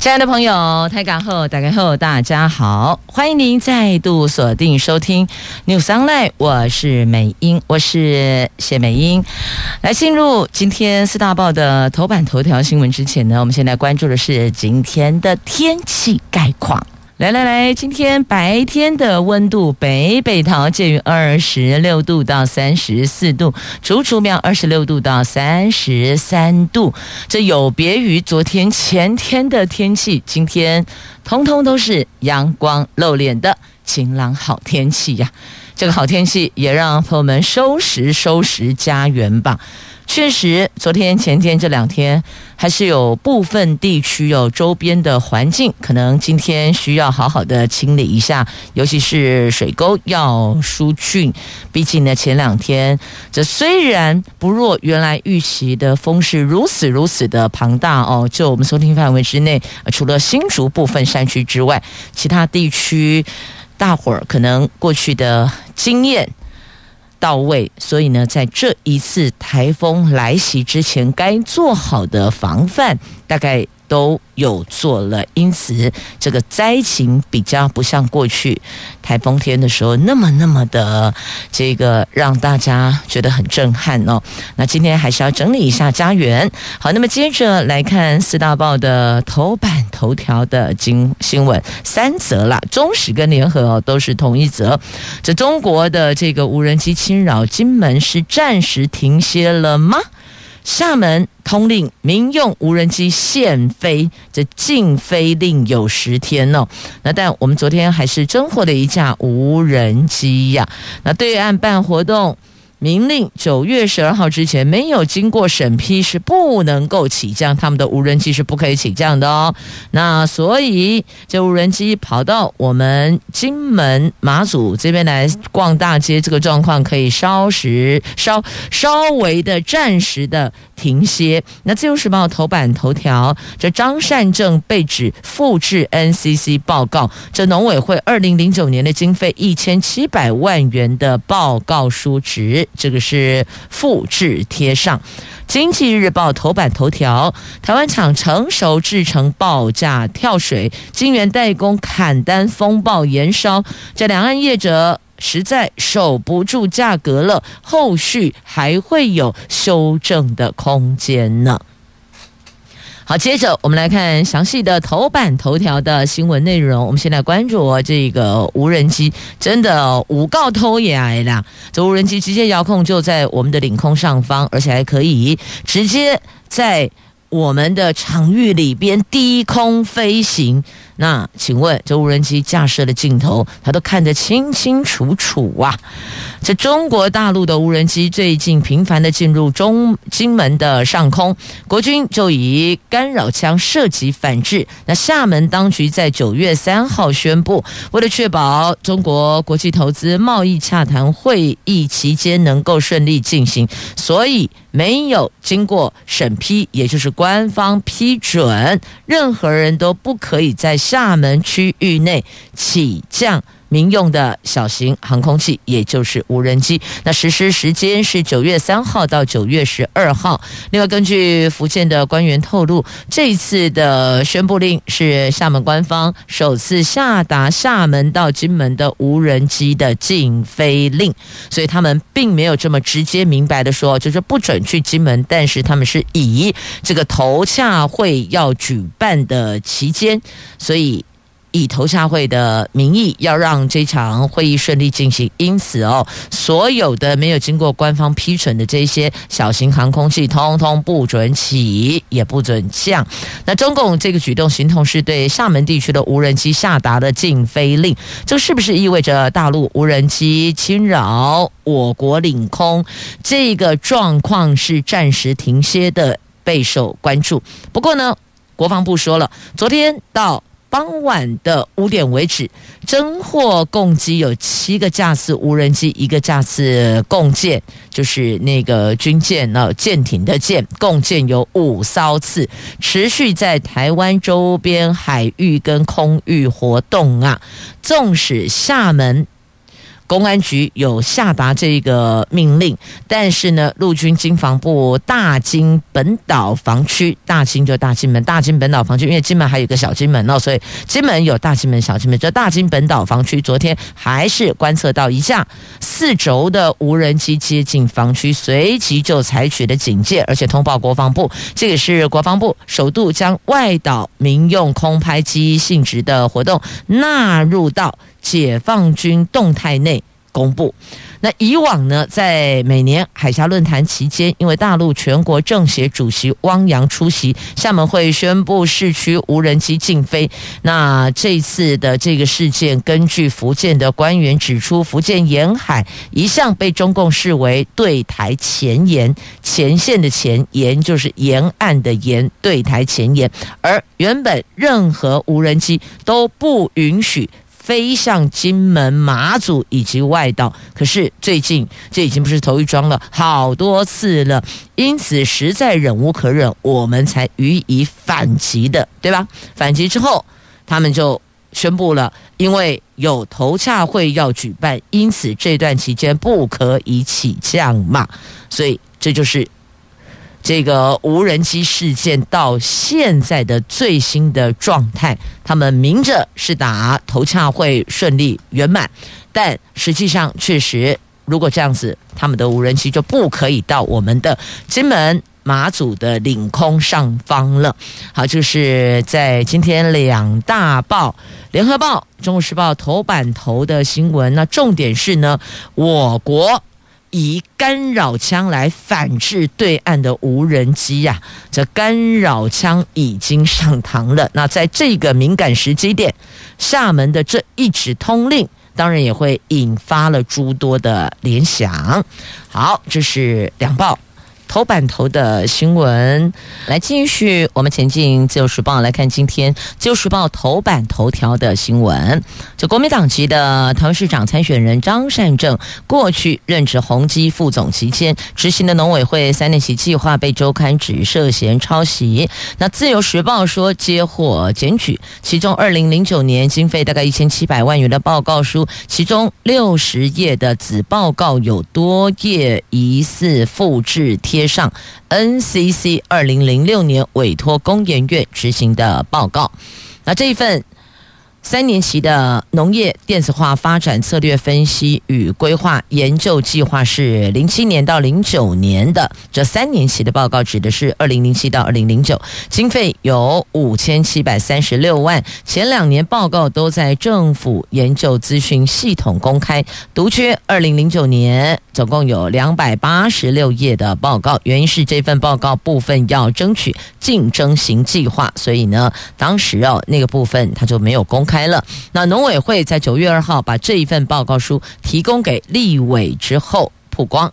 亲爱的朋友，台港后打开后，大家好，欢迎您再度锁定收听 New Sunlight 我是美英，我是谢美英。来进入今天四大报的头版头条新闻之前呢，我们现在关注的是今天的天气概况。来来来，今天白天的温度，北北桃介于二十六度到三十四度，竹竹苗二十六度到三十三度。这有别于昨天、前天的天气，今天通通都是阳光露脸的晴朗好天气呀！这个好天气也让朋友们收拾收拾家园吧。确实，昨天、前天这两天还是有部分地区有周边的环境，可能今天需要好好的清理一下，尤其是水沟要疏浚。毕竟呢，前两天这虽然不若原来预期的风势如此如此的庞大哦，就我们收听范围之内，除了新竹部分山区之外，其他地区大伙儿可能过去的经验。到位，所以呢，在这一次台风来袭之前，该做好的防范，大概。都有做了，因此这个灾情比较不像过去台风天的时候那么那么的这个让大家觉得很震撼哦。那今天还是要整理一下家园。好，那么接着来看四大报的头版头条的经新闻，三则啦，中时跟联合哦都是同一则。这中国的这个无人机侵扰金门是暂时停歇了吗？厦门通令民用无人机限飞，这禁飞令有十天哦。那但我们昨天还是征获了一架无人机呀。那对岸办活动。明令九月十二号之前没有经过审批是不能够起降，他们的无人机是不可以起降的哦。那所以这无人机跑到我们金门马祖这边来逛大街，这个状况可以稍时稍稍微的暂时的停歇。那自由时报头版头条，这张善政被指复制 NCC 报告，这农委会二零零九年的经费一千七百万元的报告书值。这个是复制贴上，《经济日报》头版头条：台湾厂成熟制成报价跳水，晶圆代工砍单风暴延烧，这两岸业者实在守不住价格了，后续还会有修正的空间呢。好，接着我们来看详细的头版头条的新闻内容。我们先来关注这个无人机，真的无告偷也来了。这无人机直接遥控就在我们的领空上方，而且还可以直接在我们的场域里边低空飞行。那请问，这无人机架设的镜头，它都看得清清楚楚啊！这中国大陆的无人机最近频繁的进入中金门的上空，国军就以干扰枪射击反制。那厦门当局在九月三号宣布，为了确保中国国际投资贸易洽谈会议期间能够顺利进行，所以没有经过审批，也就是官方批准，任何人都不可以在。厦门区域内起降民用的小型航空器，也就是无人机。那实施时间是九月三号到九月十二号。另外，根据福建的官员透露，这次的宣布令是厦门官方首次下达厦门到金门的无人机的禁飞令，所以他们并没有这么直接明白的说，就是不准去金门。但是他们是以这个投洽会要举办的期间，所以。以投洽会的名义，要让这场会议顺利进行，因此哦，所有的没有经过官方批准的这些小型航空器，通通不准起，也不准降。那中共这个举动，形同是对厦门地区的无人机下达的禁飞令，这是不是意味着大陆无人机侵扰我国领空这个状况是暂时停歇的，备受关注。不过呢，国防部说了，昨天到。傍晚的五点为止，侦获共计有七个架次无人机，一个架次共建，就是那个军舰啊，舰艇的舰，共建有五艘次，持续在台湾周边海域跟空域活动啊。纵使厦门。公安局有下达这个命令，但是呢，陆军经防部大金本岛防区，大金就大金门，大金本岛防区，因为金门还有个小金门哦，所以金门有大金门、小金门。这大金本岛防区昨天还是观测到一架四轴的无人机接近防区，随即就采取了警戒，而且通报国防部。这也是国防部首度将外岛民用空拍机性质的活动纳入到。解放军动态内公布。那以往呢，在每年海峡论坛期间，因为大陆全国政协主席汪洋出席，厦门会宣布市区无人机禁飞。那这次的这个事件，根据福建的官员指出，福建沿海一向被中共视为对台前沿，前线的前沿就是沿岸的沿，对台前沿。而原本任何无人机都不允许。飞向金门、马祖以及外岛，可是最近这已经不是头一桩了，好多次了，因此实在忍无可忍，我们才予以反击的，对吧？反击之后，他们就宣布了，因为有头洽会要举办，因此这段期间不可以起降嘛，所以这就是。这个无人机事件到现在的最新的状态，他们明着是打头洽会顺利圆满，但实际上确实，如果这样子，他们的无人机就不可以到我们的金门、马祖的领空上方了。好，就是在今天两大报《联合报》《中国时报》头版头的新闻，那重点是呢，我国。以干扰枪来反制对岸的无人机呀、这干扰枪已经上膛了。那在这个敏感时机点，厦门的这一纸通令，当然也会引发了诸多的联想。好，这是两报。头版头的新闻，来继续我们前进。自由时报来看今天自由时报头版头条的新闻。就国民党籍的台湾市长参选人张善政，过去任职宏基副总期间，执行的农委会三年期计划被周刊指涉嫌抄袭。那自由时报说接获检举，其中二零零九年经费大概一千七百万元的报告书，其中六十页的子报告有多页疑似复制贴。接上 NCC 二零零六年委托工研院执行的报告，那这一份。三年期的农业电子化发展策略分析与规划研究计划是零七年到零九年的，这三年期的报告指的是二零零七到二零零九，经费有五千七百三十六万。前两年报告都在政府研究资讯系统公开，独缺二零零九年总共有两百八十六页的报告。原因是这份报告部分要争取竞争型计划，所以呢，当时哦那个部分他就没有公开。来了，那农委会在九月二号把这一份报告书提供给立委之后曝光，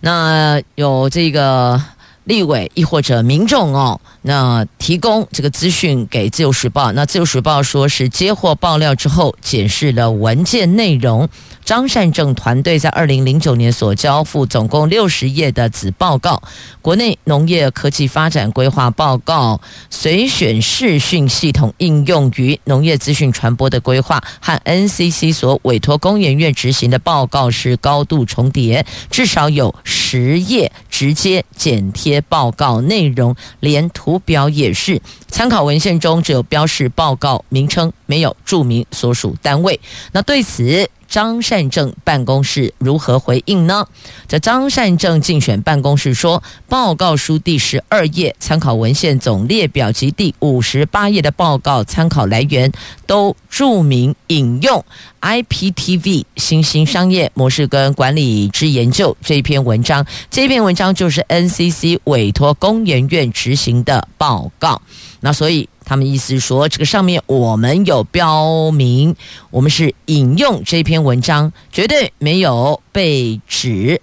那有这个立委亦或者民众哦，那提供这个资讯给自由时报，那自由时报说是接获爆料之后检视了文件内容。张善政团队在二零零九年所交付总共六十页的子报告，国内农业科技发展规划报告、随选视讯系统应用于农业资讯传播的规划和 NCC 所委托工研院执行的报告是高度重叠，至少有十页直接剪贴报告内容，连图表也是。参考文献中只有标示报告名称，没有注明所属单位。那对此，张善政办公室如何回应呢？这张善政竞选办公室说，报告书第十二页参考文献总列表及第五十八页的报告参考来源都注明引用 IPTV 新兴商业模式跟管理之研究这篇文章，这篇文章就是 NCC 委托工研院执行的报告。那所以。他们意思说，这个上面我们有标明，我们是引用这篇文章，绝对没有被指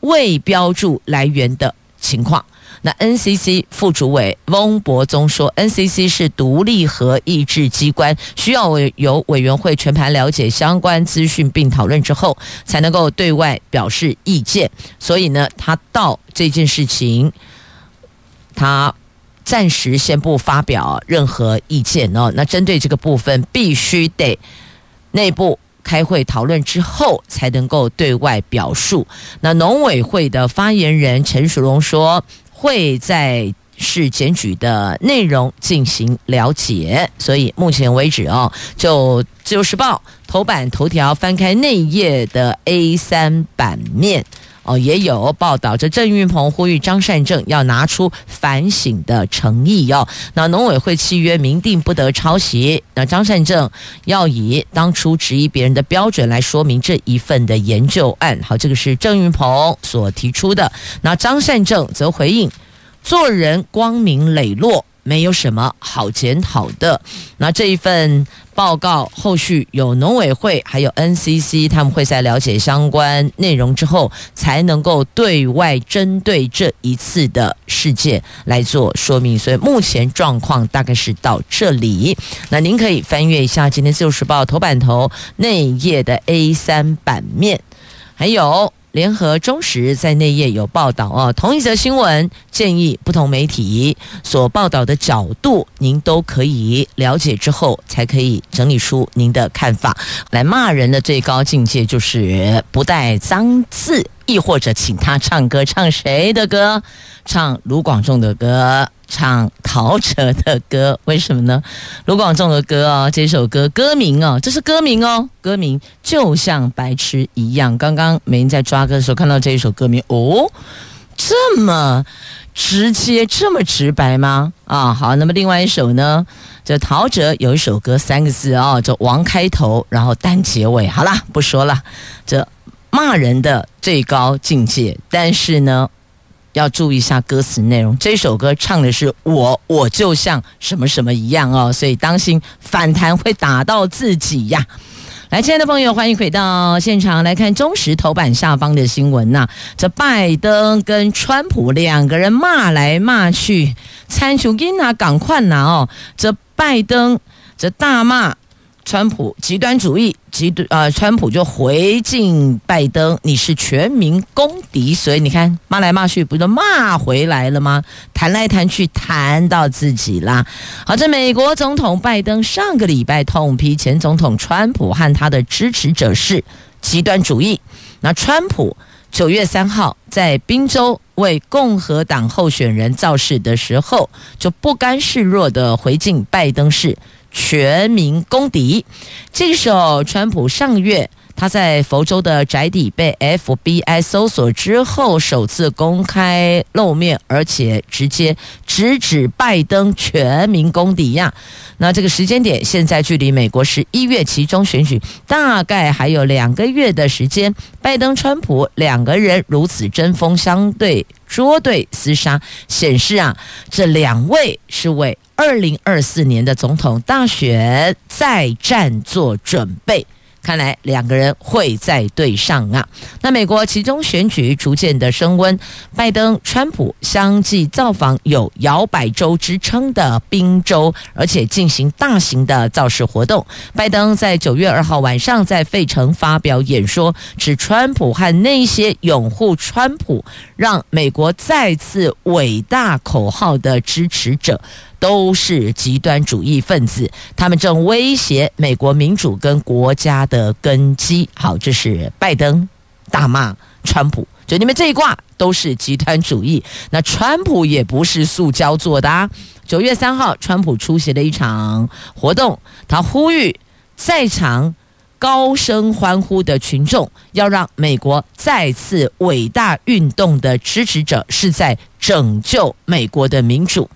未标注来源的情况。那 NCC 副主委翁博宗说，NCC 是独立和意志机关，需要委由委员会全盘了解相关资讯并讨论之后，才能够对外表示意见。所以呢，他到这件事情，他暂时先不发表任何意见哦。那针对这个部分，必须得内部开会讨论之后，才能够对外表述。那农委会的发言人陈淑蓉说。会在市检举的内容进行了解，所以目前为止哦，就《自由时报》头版头条翻开内页的 A 三版面哦，也有报道这郑运鹏呼吁张善政要拿出反省的诚意哦。那农委会契约明定不得抄袭，那张善政要以当初质疑别人的标准来说明这一份的研究案。好，这个是郑运鹏所提出的。那张善政则回应。做人光明磊落，没有什么好检讨的。那这一份报告后续有农委会还有 NCC，他们会在了解相关内容之后，才能够对外针对这一次的事件来做说明。所以目前状况大概是到这里。那您可以翻阅一下今天《自由时报》头版头内页的 A 三版面，还有。联合中时在内页有报道哦，同一则新闻，建议不同媒体所报道的角度，您都可以了解之后，才可以整理出您的看法。来骂人的最高境界就是不带脏字，亦或者请他唱歌，唱谁的歌？唱卢广仲的歌。唱陶喆的歌，为什么呢？卢广仲的歌哦，这首歌歌名哦，这是歌名哦，歌名就像白痴一样。刚刚美英在抓歌的时候看到这一首歌名，哦，这么直接，这么直白吗？啊，好，那么另外一首呢？这陶喆有一首歌，三个字哦，叫王开头，然后单结尾。好啦，不说了，这骂人的最高境界，但是呢。要注意一下歌词内容，这首歌唱的是我，我就像什么什么一样哦，所以当心反弹会打到自己呀。来，亲爱的朋友，欢迎回到现场来看中时头版下方的新闻呐、这拜登跟川普两个人骂来骂去，参球给哪赶快拿哦。这拜登这大骂。川普极端主义，极端呃，川普就回敬拜登：“你是全民公敌。”所以你看，骂来骂去，不就骂回来了吗？谈来谈去，谈到自己啦。好，这美国总统拜登上个礼拜痛批前总统川普和他的支持者是极端主义。那川普九月三号在宾州为共和党候选人造势的时候，就不甘示弱的回敬拜登是。全民公敌。这个时候，川普上个月他在佛州的宅邸被 FBI 搜索之后，首次公开露面，而且直接直指拜登全民公敌呀。那这个时间点，现在距离美国十一月期中选举大概还有两个月的时间。拜登、川普两个人如此针锋相对、捉对厮杀，显示啊，这两位是为。二零二四年的总统大选再战做准备，看来两个人会再对上啊。那美国其中选举逐渐的升温，拜登、川普相继造访有“摇摆州”之称的宾州，而且进行大型的造势活动。拜登在九月二号晚上在费城发表演说，指川普和那些拥护川普、让美国再次伟大口号的支持者。都是极端主义分子，他们正威胁美国民主跟国家的根基。好，这是拜登大骂川普，就你们这一挂都是极端主义。那川普也不是塑胶做的啊。九月三号，川普出席了一场活动，他呼吁在场高声欢呼的群众，要让美国再次伟大运动的支持者是在拯救美国的民主。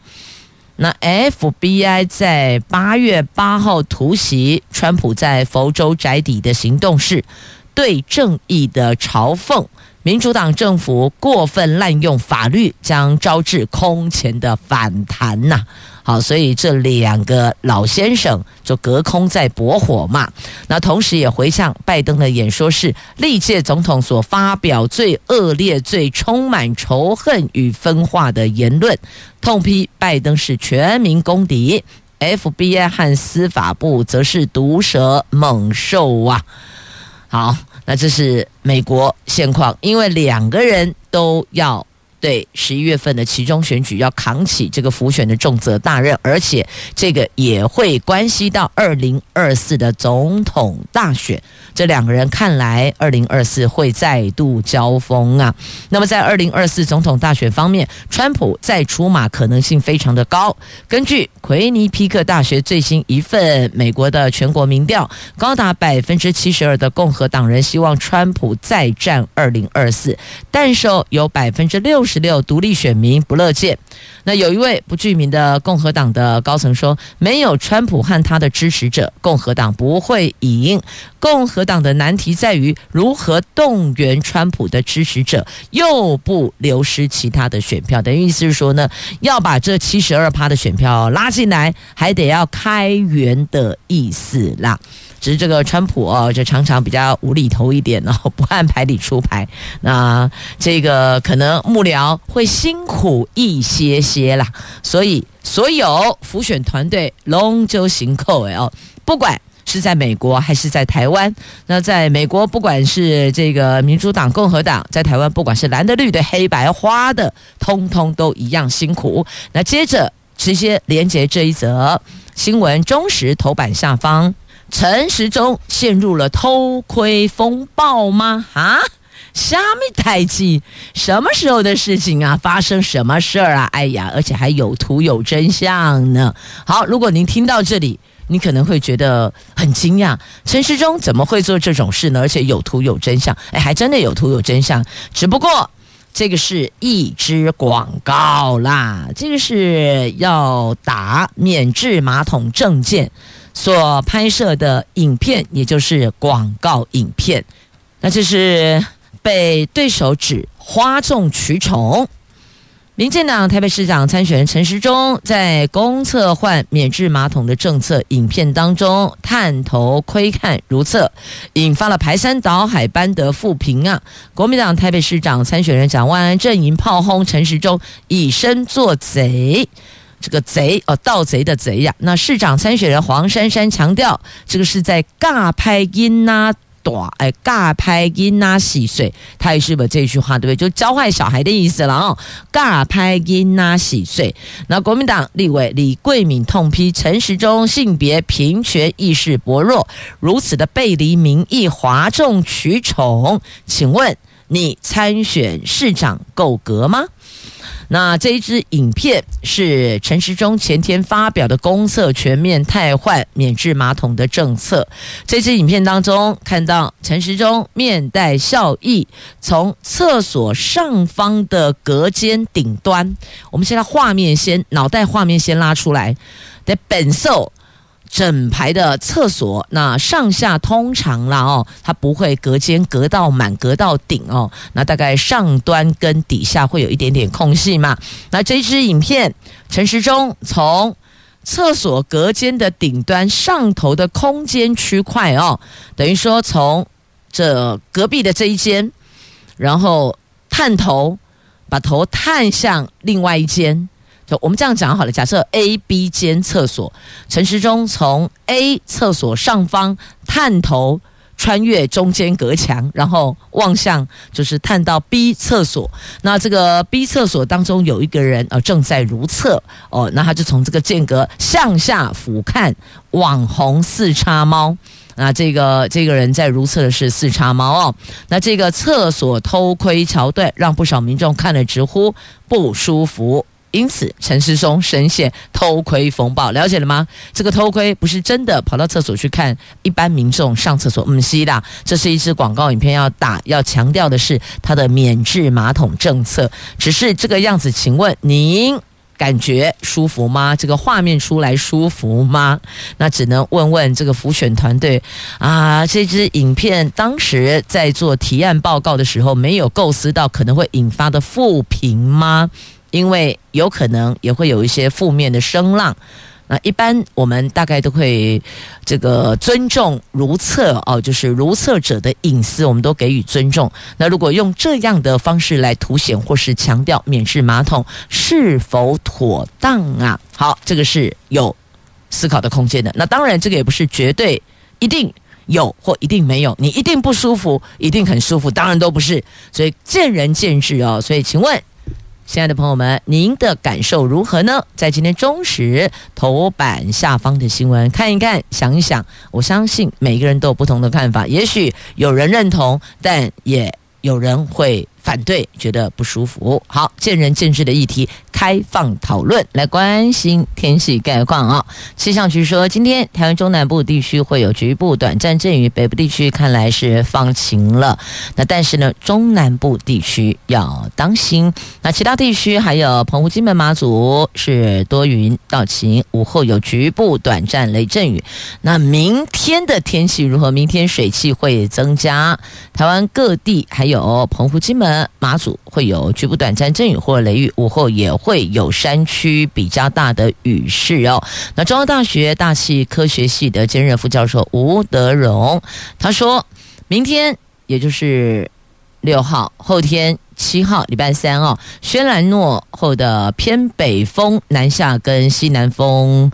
那 FBI 在八月八号突袭川普在佛州宅邸的行动是对正义的嘲讽，民主党政府过分滥用法律，将招致空前的反弹呐、好，所以这两个老先生就隔空在驳火嘛。那同时也回呛拜登的演说是历届总统所发表最恶劣、最充满仇恨与分化的言论，痛批拜登是全民公敌，FBI 和司法部则是毒蛇猛兽啊。好，那这是美国现况，因为两个人都要。对，十一月份的其中选举要扛起这个辅选的重责大任，而且这个也会关系到二零二四的总统大选。这两个人看来，二零二四会再度交锋啊。那么在二零二四总统大选方面，川普再出马可能性非常的高。根据奎尼皮克大学最新一份美国的全国民调，高达百分之七十二的共和党人希望川普再战二零二四，但是有百分之六。十六独立选民不乐见。那有一位不具名的共和党的高层说：“没有川普和他的支持者，共和党不会赢。共和党的难题在于如何动员川普的支持者，又不流失其他的选票。等于意思是说呢，要把这七十二趴的选票拉进来，还得要开源的意思啦。”只是这个川普哦，就常常比较无厘头一点哦，不按牌理出牌。那这个可能幕僚会辛苦一些些啦。所以所有辅选团队龙舟行扣哎哦，不管是在美国还是在台湾。那在美国，不管是这个民主党、共和党，在台湾，不管是蓝的、绿的、黑白花的，通通都一样辛苦。那接着直接连接这一则新闻，中时头版下方。陈时中陷入了偷窥风暴吗？啊，虾米代志？什么时候的事情啊？发生什么事儿啊？哎呀，而且还有图有真相呢。好，如果您听到这里，你可能会觉得很惊讶，陈时中怎么会做这种事呢？而且有图有真相，哎，还真的有图有真相。只不过这个是一支广告啦，这个是要打免治马桶证件。所拍摄的影片，也就是广告影片，那就是被对手指哗众取宠。民进党台北市长参选人陈时中在公厕换免治马桶的政策影片当中探头窥看如厕，引发了排山倒海般的负评啊！国民党台北市长参选人蒋万安阵营炮轰陈时中以身作贼。这个贼哦，盗贼的贼呀！那市长参选人黄珊珊强调，这个是在尬拍音呐，短哎，尬拍音呐，洗水，他也是把这句话对不对？就教坏小孩的意思了哦。尬拍音呐，洗水。那国民党立委李贵敏痛批陈时中性别平权意识薄弱，如此的背离民意，哗众取宠。请问你参选市长够格吗？那这一支影片是陈时中前天发表的公厕全面汰换免治马桶的政策。这支影片当中看到陈时中面带笑意，从厕所上方的隔间顶端，我们现在画面先脑袋画面先拉出来，得本色。整排的厕所，那上下通常啦哦，它不会隔间隔到满，隔到顶哦。那大概上端跟底下会有一点点空隙嘛。那这支影片，陈时中从厕所隔间的顶端上头的空间区块哦，等于说从这隔壁的这一间，然后探头，把头探向另外一间。就我们这样讲好了，假设 A、B 间厕所，陈时中从 A 厕所上方探头，穿越中间隔墙，然后望向就是探到 B 厕所。那这个 B 厕所当中有一个人呃正在如厕哦，那他就从这个间隔向下俯瞰网红四叉猫。那这个这个人在如厕的是四叉猫哦。那这个厕所偷窥桥段让不少民众看了直呼不舒服。因此，陈世松深陷偷窥风暴，了解了吗？这个偷窥不是真的跑到厕所去看一般民众上厕所，嗯是啦，这是一支广告影片，要打要强调的是它的免治马桶政策，只是这个样子。请问您感觉舒服吗？这个画面出来舒服吗？那只能问问这个浮选团队啊。这支影片当时在做提案报告的时候，没有构思到可能会引发的负评吗？因为有可能也会有一些负面的声浪。那一般我们大概都会这个尊重如厕哦，就是如厕者的隐私，我们都给予尊重。那如果用这样的方式来凸显或是强调免治马桶是否妥当啊？好，这个是有思考的空间的。那当然，这个也不是绝对一定有或一定没有，你一定不舒服，一定很舒服，当然都不是。所以见仁见智哦。所以，请问。亲爱的朋友们，您的感受如何呢？在今天中时头版下方的新闻看一看，想一想，我相信每个人都有不同的看法，也许有人认同，但也有人会。反对，觉得不舒服。好，见仁见智的议题，开放讨论。来关心天气概况啊。气象局说，今天台湾中南部地区会有局部短暂阵雨，北部地区看来是放晴了。那但是呢，中南部地区要当心。那其他地区还有澎湖、金门、马祖是多云到晴，午后有局部短暂雷阵雨。那明天的天气如何？明天水汽会增加，台湾各地还有澎湖、金门。马祖会有局部短暂阵雨或雷雨，午后也会有山区比较大的雨势哦。那中央大学大气科学系的兼任副教授吴德荣他说，明天也就是六号，后天七号，礼拜三哦，轩岚诺后的偏北风南下，跟西南风。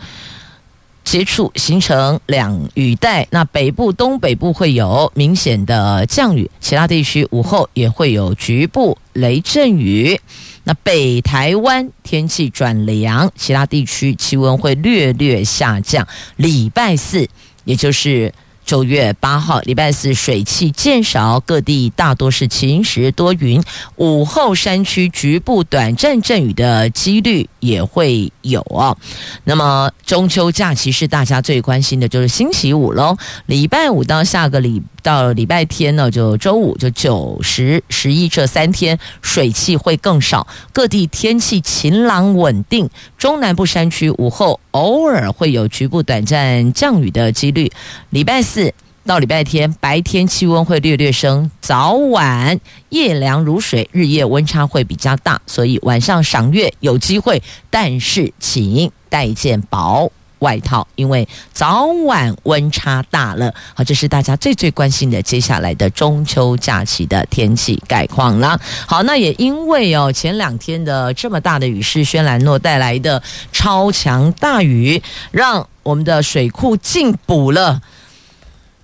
接触形成两雨带，那北部、东北部会有明显的降雨，其他地区午后也会有局部雷阵雨。那北台湾天气转凉，其他地区气温会略略下降。礼拜四，也就是。九月八号，礼拜四水汽渐少，各地大多是晴时多云，午后山区局部短暂阵雨的几率也会有哦。那么中秋假期是大家最关心的，就是星期五喽。礼拜五到下个礼到礼拜天呢，就周五就九十十一这三天水汽会更少，各地天气晴朗稳定，中南部山区午后偶尔会有局部短暂降雨的几率。礼拜四。到礼拜天，白天气温会略略升，早晚夜凉如水，日夜温差会比较大，所以晚上赏月有机会，但是请带件薄外套，因为早晚温差大了。好，这是大家最最关心的接下来的中秋假期的天气概况啦。好，那也因为哦前两天的这么大的雨是，轩兰诺带来的超强大雨，让我们的水库进补了。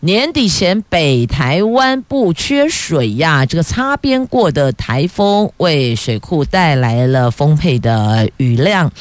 年底前，北台湾不缺水呀。这个擦边过的台风为水库带来了丰沛的雨量。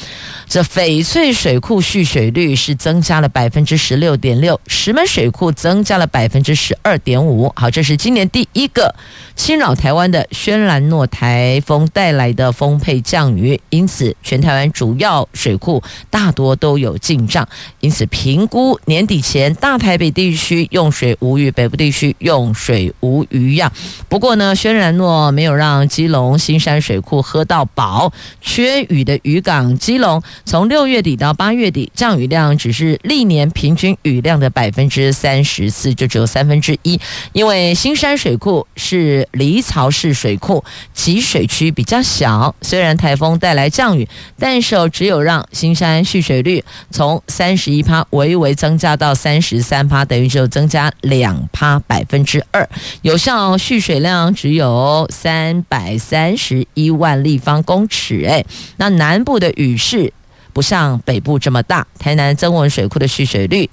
这翡翠水库蓄水率是增加了百分之十六点六，石门水库增加了百分之十二点五。好，这是今年第一个侵扰台湾的轩岚诺台风带来的丰沛降雨，因此全台湾主要水库大多都有进账。因此，评估年底前大台北地区用。水无鱼，北部地区用水无鱼呀。不过呢，轩然诺没有让基隆新山水库喝到饱。缺雨的渔港基隆，从六月底到八月底，降雨量只是历年平均雨量的百分之三十四，就只有三分之一。因为新山水库是离槽式水库，集水区比较小。虽然台风带来降雨，但是只有让新山蓄水率从三十一趴微微增加到三十三趴，等于就增加。两趴百分之二，有效蓄水量只有三百三十一万立方公尺。哎，那南部的雨势不像北部这么大。台南曾文水库的蓄水率，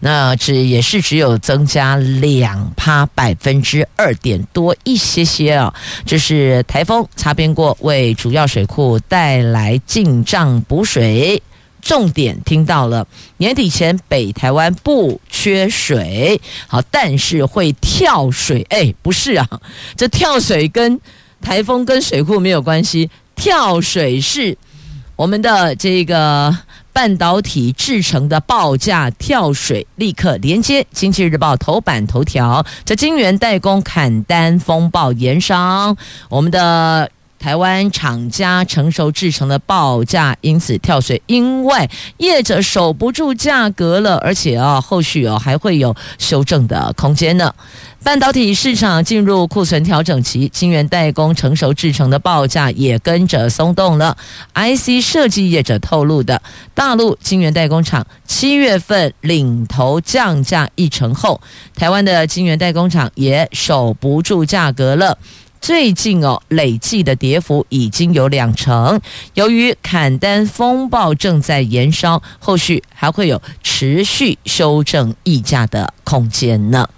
那只也是只有增加两趴百分之二点多一些些啊。这是台风擦边过，为主要水库带来进账补水。重点听到了，年底前北台湾不缺水，好，但是会跳水。哎，不是啊，这跳水跟台风跟水库没有关系，跳水是我们的这个半导体制成的报价跳水，立刻连接《经济日报》头版头条，这晶圆代工砍单风暴延烧，我们的。台湾厂家成熟制成的报价因此跳水，因为业者守不住价格了，而且啊，后续哦还会有修正的空间呢。半导体市场进入库存调整期，晶圆代工成熟制成的报价也跟着松动了。IC 设计业者透露的，大陆晶圆代工厂七月份领头降价一成后，台湾的晶圆代工厂也守不住价格了。最近哦，累计的跌幅已经有两成。由于砍单风暴正在延烧，后续还会有持续修正溢价的空间呢。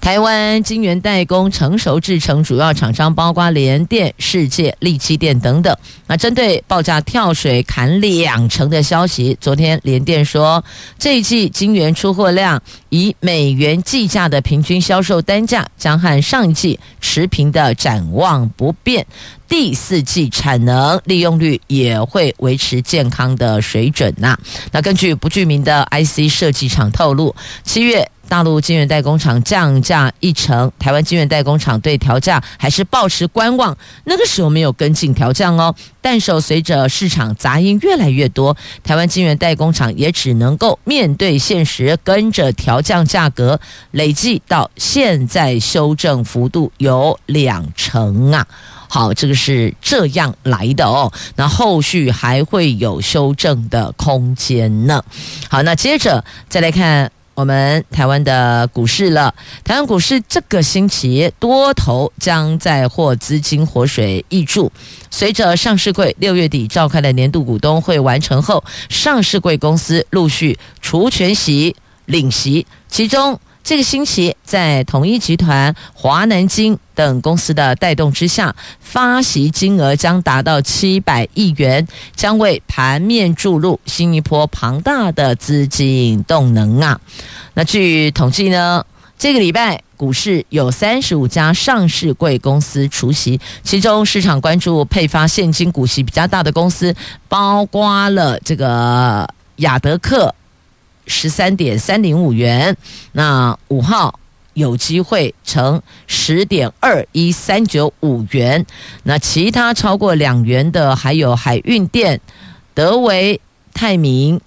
台湾晶圆代工成熟制程主要厂商包括联电、世界、力积电等等。那针对报价跳水砍两成的消息，昨天联电说，这一季晶圆出货量以美元计价的平均销售单价将和上一季持平的展望不变，第四季产能利用率也会维持健康的水准呐。那根据不具名的 IC 设计厂透露，七月。大陆晶圆代工厂降价一成，台湾晶圆代工厂对调价还是抱持观望。那个时候没有跟进调降哦，但是随着市场杂音越来越多，台湾晶圆代工厂也只能够面对现实，跟着调降价格。累计到现在修正幅度有两成啊！好，这个是这样来的哦。那后续还会有修正的空间呢。好，那接着再来看。我们台湾的股市了，台湾股市这个星期多头将再获资金活水挹注。随着上市柜六月底召开的年度股东会完成后，上市柜公司陆续除权息领息，其中。这个星期，在统一集团、华南金等公司的带动之下，发息金额将达到七百亿元，将为盘面注入新一波庞大的资金动能啊！那据统计呢，这个礼拜股市有三十五家上市贵公司除息，其中市场关注配发现金股息比较大的公司，包括了这个亚德克。十三点三零五元，那五号有机会乘十点二一三九五元，那其他超过两元的还有海运店、德维、泰明。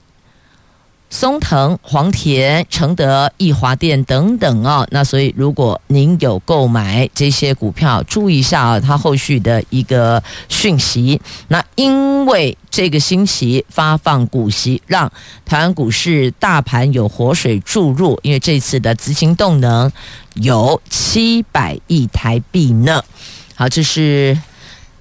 松腾、黄田、承德、义华店等等啊、哦，那所以如果您有购买这些股票，注意一下啊，它后续的一个讯息。那因为这个星期发放股息，让台湾股市大盘有活水注入，因为这次的资金动能有七百亿台币呢。好，这是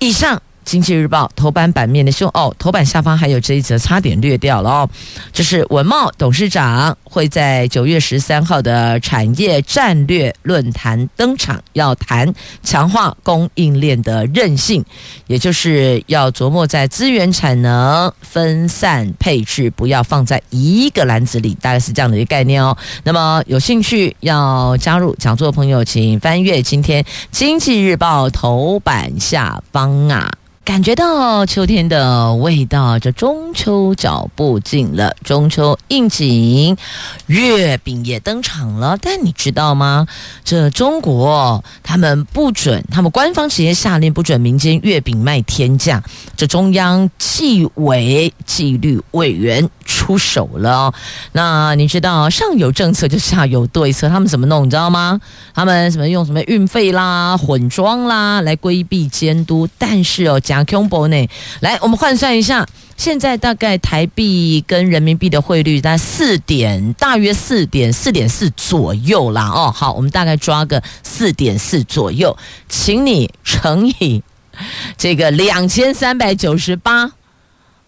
以上。经济日报头版版面的秀哦，头版下方还有这一则，差点略掉了哦。这是文茂董事长会在九月十三号的产业战略论坛登场，要谈强化供应链的韧性，也就是要琢磨在资源产能分散配置，不要放在一个篮子里，大概是这样的一个概念哦。那么有兴趣要加入讲座的朋友，请翻阅今天经济日报头版下方啊。感觉到秋天的味道，这中秋脚步近了，中秋应景，月饼也登场了。但你知道吗？这中国他们不准，他们官方直接下令不准民间月饼卖天价。这中央纪委纪律委员出手了。那你知道上有政策就下有对策，他们怎么弄？你知道吗？他们什么用什么运费啦、混装啦来规避监督，但是哦加。恐怖呢？来，我们换算一下，现在大概台币跟人民币的汇率在四点，大约四点四点四左右啦。哦，好，我们大概抓个四点四左右，请你乘以这个两千三百九十八，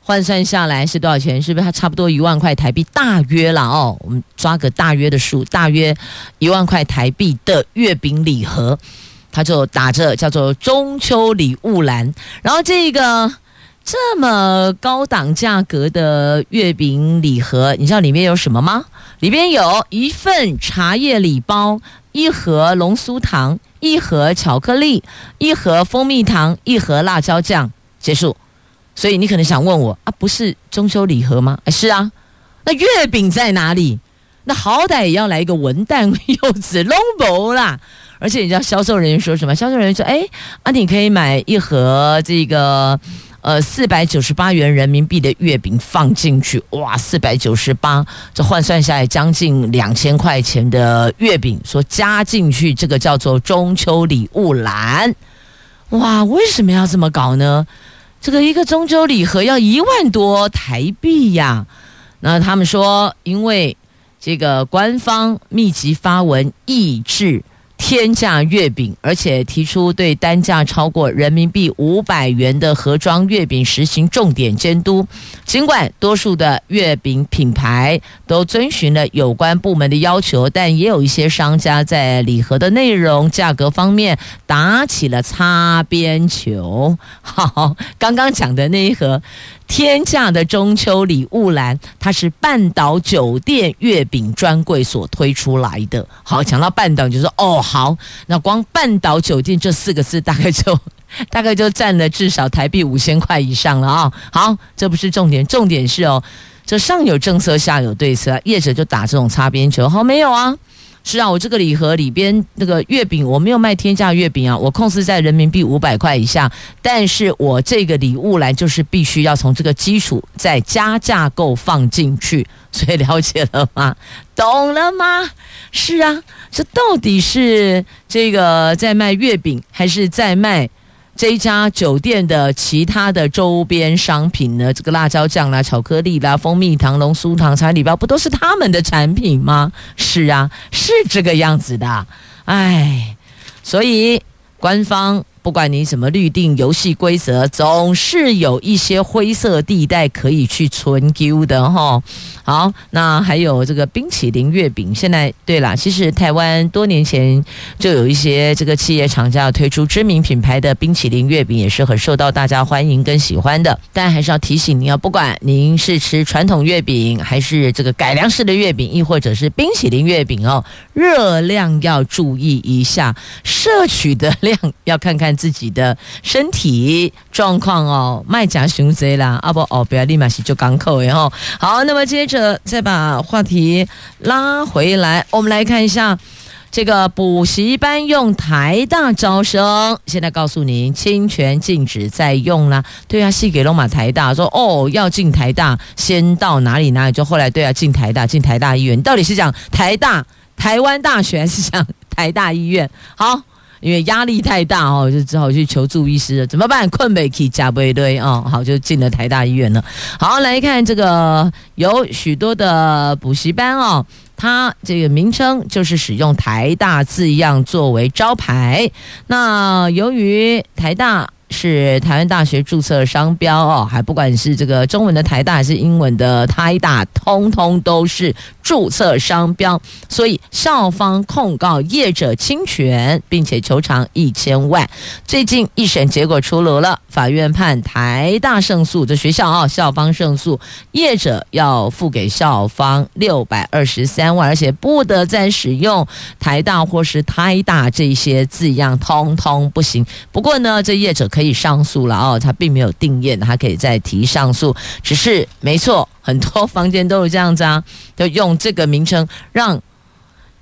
换算下来是多少钱？是不是它差不多一万块台币？大约啦哦，我们抓个大约的数，大约一万块台币的月饼礼盒。他就打着叫做中秋礼物篮，然后这个这么高档价格的月饼礼盒，你知道里面有什么吗？里边有一份茶叶礼包，一盒龙酥糖，一盒巧克力，一盒蜂蜜糖，一盒辣椒酱，结束。所以你可能想问我啊，不是中秋礼盒吗？是啊，那月饼在哪里？那好歹也要来一个文旦柚子龙宝啦。而且你知道销售人员说什么？销售人员说：“哎，啊，你可以买一盒这个。”呃，四百九十八元人民币的月饼放进去，哇，四百九十八，这换算下来将近两千块钱的月饼，说加进去，这个叫做中秋礼物篮，哇，为什么要这么搞呢？这个一个中秋礼盒要一万多台币呀？那他们说，因为这个官方密集发文抑制。天价月饼，而且提出对单价超过人民币五百元的盒装月饼实行重点监督。尽管多数的月饼品牌都遵循了有关部门的要求，但也有一些商家在礼盒的内容、价格方面打起了擦边球。好，刚刚讲的那一盒。天价的中秋礼物篮，它是半岛酒店月饼专柜所推出来的。好，讲到半岛，就说哦，好，那光半岛酒店这四个字，大概就 大概就占了至少台币五千块以上了啊。好，这不是重点，重点是哦，这上有政策，下有对策，业者就打这种擦边球。好，没有啊。是啊，我这个礼盒里边那个月饼，我没有卖天价月饼啊，我控制在人民币五百块以下。但是我这个礼物篮就是必须要从这个基础再加价购放进去，所以了解了吗？懂了吗？是啊，这到底是这个在卖月饼，还是在卖？这家酒店的其他的周边商品呢？这个辣椒酱啦、巧克力啦、蜂蜜糖、龙酥糖、茶礼包，不都是他们的产品吗？是啊，是这个样子的。哎，所以官方。不管你怎么律定游戏规则，总是有一些灰色地带可以去存丢的哈。好，那还有这个冰淇淋月饼，现在对啦，其实台湾多年前就有一些这个企业厂家推出知名品牌的冰淇淋月饼，也是很受到大家欢迎跟喜欢的。但还是要提醒您啊，不管您是吃传统月饼，还是这个改良式的月饼，亦或者是冰淇淋月饼哦，热量要注意一下，摄取的量要看看。自己的身体状况哦，卖假熊贼啦，阿不哦，不要立马洗就港口然后好，那么接着再把话题拉回来，我们来看一下这个补习班用台大招生，现在告诉您，侵权禁止再用啦。对啊，系给龙马台大说哦，要进台大，先到哪里哪里，就后来对啊，进台大，进台大医院，到底是讲台大、台湾大学，还是讲台大医院？好。因为压力太大哦，就只好去求助医师了。怎么办？困不起，加不堆哦。好，就进了台大医院了。好，来看这个有许多的补习班哦，它这个名称就是使用“台大”字样作为招牌。那由于台大。是台湾大学注册商标哦，还不管是这个中文的台大还是英文的台大，通通都是注册商标，所以校方控告业者侵权，并且求偿一千万。最近一审结果出炉了，法院判台大胜诉，这学校啊、哦、校方胜诉，业者要付给校方六百二十三万，而且不得再使用台大或是台大这些字样，通通不行。不过呢，这业者可以。可以上诉了哦，他并没有定谳，他可以再提上诉。只是没错，很多房间都是这样子啊，就用这个名称让。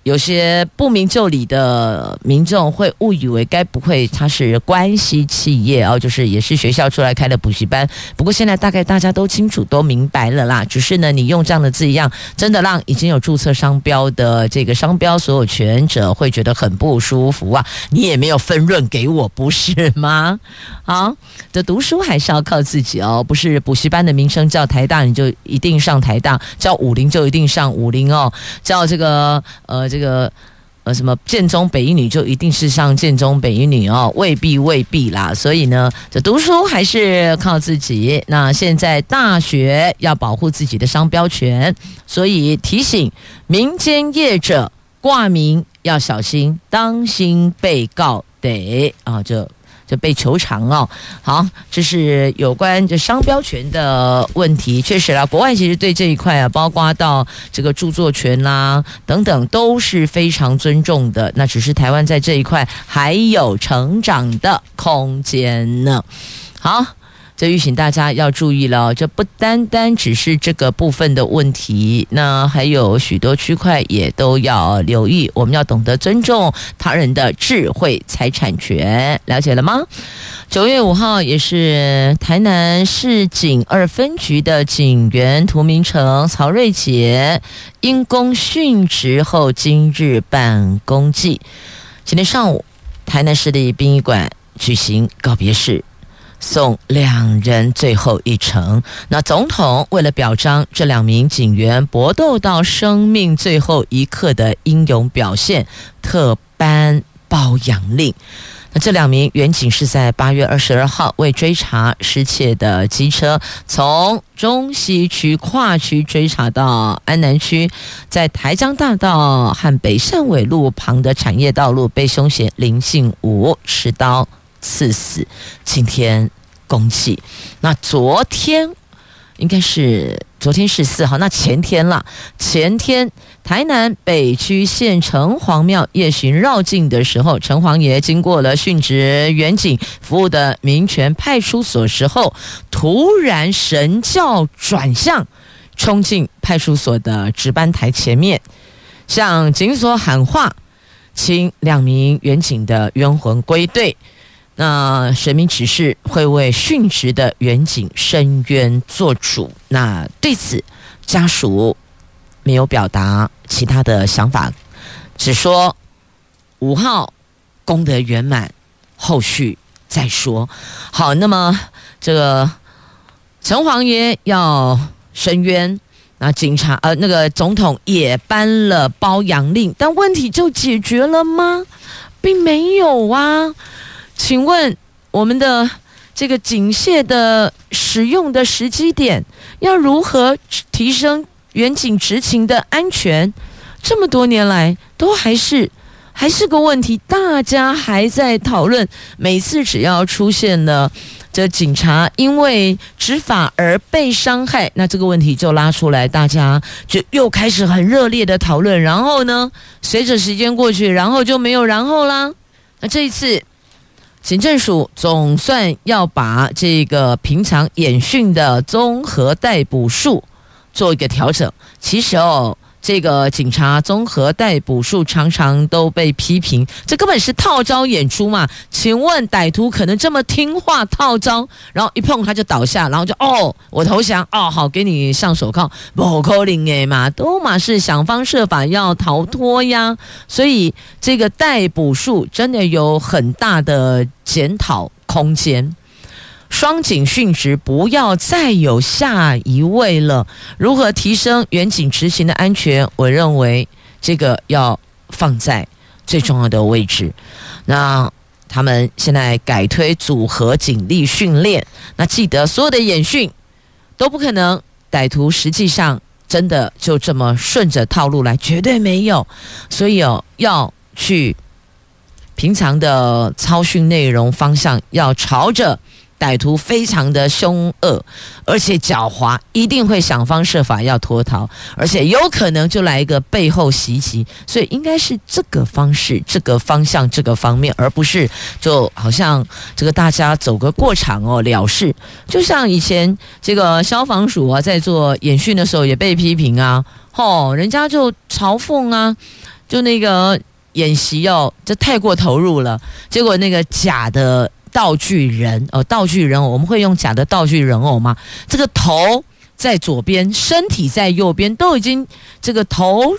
有些不明就里的民众会误以为该不会他是关系企业哦，就是也是学校出来开的补习班。不过现在大概大家都清楚都明白了啦。只是呢，你用这样的字样，真的让已经有注册商标的这个商标所有权者会觉得很不舒服啊。你也没有分润给我，不是吗？好，这读书还是要靠自己哦，不是补习班的名称叫台大你就一定上台大，叫武陵就一定上武陵哦，叫这个呃。这个呃，什么建中北一女就一定是上建中北一女哦？未必未必啦。所以呢，这读书还是靠自己。那现在大学要保护自己的商标权，所以提醒民间业者挂名要小心，当心被告得啊！就。就被求偿哦。好，这是有关这商标权的问题。确实啦，国外其实对这一块啊，包括到这个著作权啦、等等，都是非常尊重的。那只是台湾在这一块还有成长的空间呢。好。这预请大家要注意了，这不单单只是这个部分的问题，那还有许多区块也都要留意。我们要懂得尊重他人的智慧财产权，了解了吗？九月五号也是台南市警二分局的警员涂明成、曹瑞杰因公殉职后，今日办公祭。今天上午，台南市立殡仪馆举行告别式。送两人最后一程。那总统为了表彰这两名警员搏斗到生命最后一刻的英勇表现，特颁褒扬令。那这两名员警是在八月二十二号为追查失窃的机车，从中西区跨区追查到安南区，在台江大道和北汕尾路旁的产业道路被凶嫌林姓武持刀。刺死，今天公祭。那昨天应该是昨天是四号，那前天了。前天台南北区县城隍庙夜巡绕境的时候，城隍爷经过了殉职员警服务的民权派出所时候，突然神教转向，冲进派出所的值班台前面，向警所喊话，请两名员警的冤魂归队。那神明指示会为殉职的员警伸冤做主。那对此，家属没有表达其他的想法，只说五号功德圆满，后续再说。好，那么这个城隍爷要伸冤，那警察呃，那个总统也颁了褒扬令，但问题就解决了吗？并没有啊。请问我们的这个警械的使用的时机点要如何提升员警执勤的安全？这么多年来都还是还是个问题，大家还在讨论。每次只要出现了这警察因为执法而被伤害，那这个问题就拉出来，大家就又开始很热烈的讨论。然后呢，随着时间过去，然后就没有然后啦。那这一次。行政署总算要把这个平常演训的综合逮捕数做一个调整。其实哦。这个警察综合逮捕术常常都被批评，这根本是套招演出嘛？请问歹徒可能这么听话套招，然后一碰他就倒下，然后就哦，我投降哦，好，给你上手铐，不可能哎嘛，都嘛是想方设法要逃脱呀。所以这个逮捕术真的有很大的检讨空间。双警殉职，不要再有下一位了。如何提升员警执行的安全？我认为这个要放在最重要的位置。那他们现在改推组合警力训练，那记得所有的演训都不可能，歹徒实际上真的就这么顺着套路来，绝对没有。所以哦，要去平常的操训内容方向要朝着。歹徒非常的凶恶，而且狡猾，一定会想方设法要脱逃，而且有可能就来一个背后袭击，所以应该是这个方式、这个方向、这个方面，而不是就好像这个大家走个过场哦了事。就像以前这个消防署啊，在做演训的时候也被批评啊，吼，人家就嘲讽啊，就那个演习哦，这太过投入了，结果那个假的。道具人哦，道具人偶，我们会用假的道具人偶吗？这个头在左边，身体在右边，都已经这个头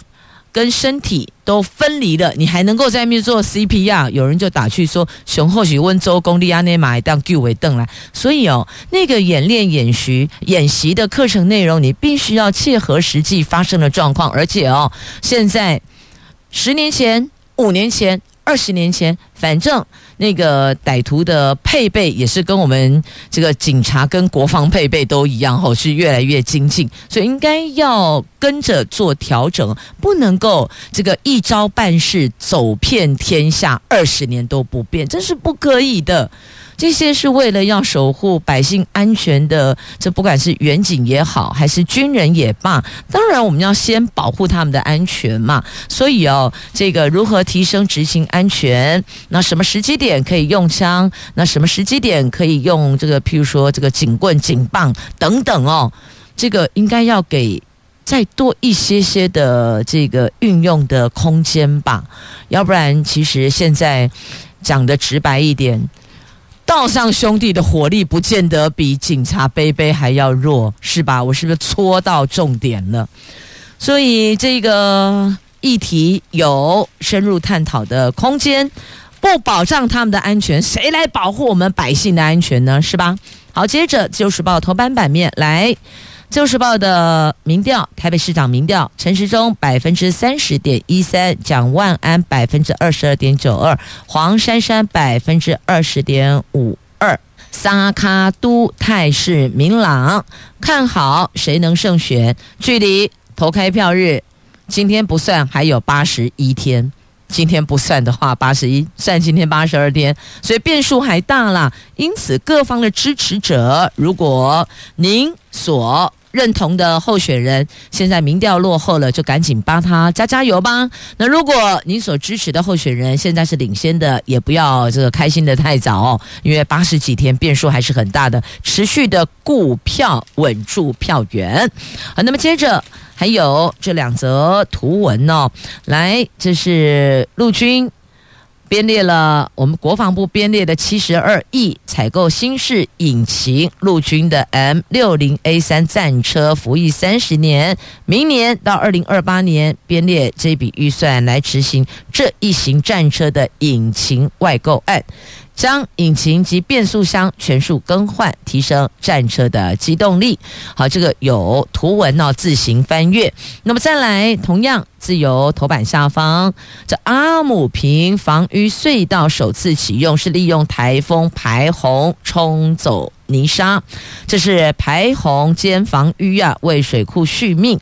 跟身体都分离了，你还能够在那边做 CPR？有人就打趣说：“熊或许温州公立阿内马当巨尾凳来。”所以哦，那个演练演习演习的课程内容，你必须要切合实际发生的状况，而且哦，现在十年前、五年前。二十年前，反正那个歹徒的配备也是跟我们这个警察跟国防配备都一样，吼，是越来越精进，所以应该要跟着做调整，不能够这个一招半式走遍天下，二十年都不变，这是不可以的。这些是为了要守护百姓安全的，这不管是远景也好，还是军人也罢，当然我们要先保护他们的安全嘛。所以哦，这个如何提升执行安全？那什么时机点点可以用枪，那什么时机点可以用这个，譬如说这个警棍、警棒等等哦，这个应该要给再多一些些的这个运用的空间吧，要不然其实现在讲的直白一点。道上兄弟的火力不见得比警察杯杯还要弱，是吧？我是不是戳到重点了？所以这个议题有深入探讨的空间。不保障他们的安全，谁来保护我们百姓的安全呢？是吧？好，接着《旧时报》头版版面来。《旧时报》的民调，台北市长民调，陈时中百分之三十点一三，蒋万安百分之二十二点九二，黄珊珊百分之二十点五二，三脚督态势明朗，看好谁能胜选？距离投开票日，今天不算还有八十一天，今天不算的话，八十一算今天八十二天，所以变数还大啦。因此，各方的支持者，如果您所认同的候选人，现在民调落后了，就赶紧帮他加加油吧。那如果您所支持的候选人现在是领先的，也不要这个开心得太早哦，因为八十几天变数还是很大的，持续的顾票稳住票源。好，那么接着还有这两则图文哦，来，这是陆军。编列了我们国防部编列的七十二亿采购新式引擎陆军的 M 六零 A 三战车服役三十年，明年到二零二八年编列这笔预算来执行这一型战车的引擎外购案。将引擎及变速箱全数更换，提升战车的机动力。好，这个有图文哦，自行翻阅。那么再来，同样自由头版下方，这阿姆坪防淤隧道首次启用，是利用台风排洪冲走泥沙，这是排洪兼防淤啊，为水库续命。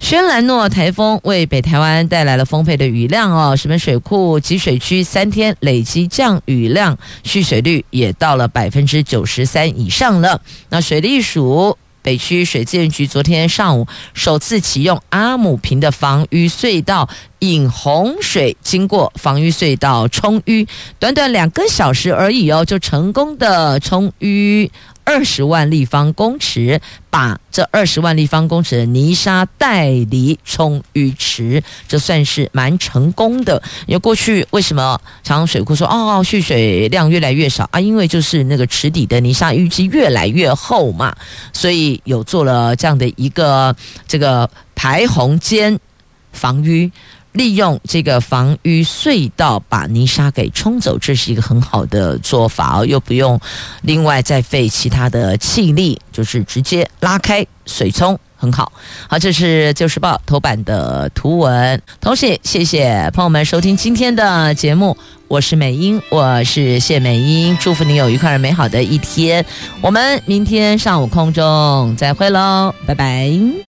轩岚诺台风为北台湾带来了丰沛的雨量哦，石门水库集水区三天累积降雨量蓄水率也到了百分之九十三以上了。那水利署北区水资源局昨天上午首次启用阿姆坪的防淤隧道，引洪水经过防御隧道冲淤，短短两个小时而已哦，就成功的冲淤。二十万立方公尺，把这二十万立方公尺的泥沙带离冲淤池，这算是蛮成功的。因为过去为什么长江水库说哦蓄水量越来越少啊？因为就是那个池底的泥沙淤积越来越厚嘛，所以有做了这样的一个这个排洪兼防淤。利用这个防淤隧道把泥沙给冲走，这是一个很好的做法哦，又不用另外再费其他的气力，就是直接拉开水冲，很好。好，这是《旧时报》头版的图文，同时谢谢朋友们收听今天的节目，我是美英，我是谢美英，祝福你有愉快而美好的一天，我们明天上午空中再会喽，拜拜。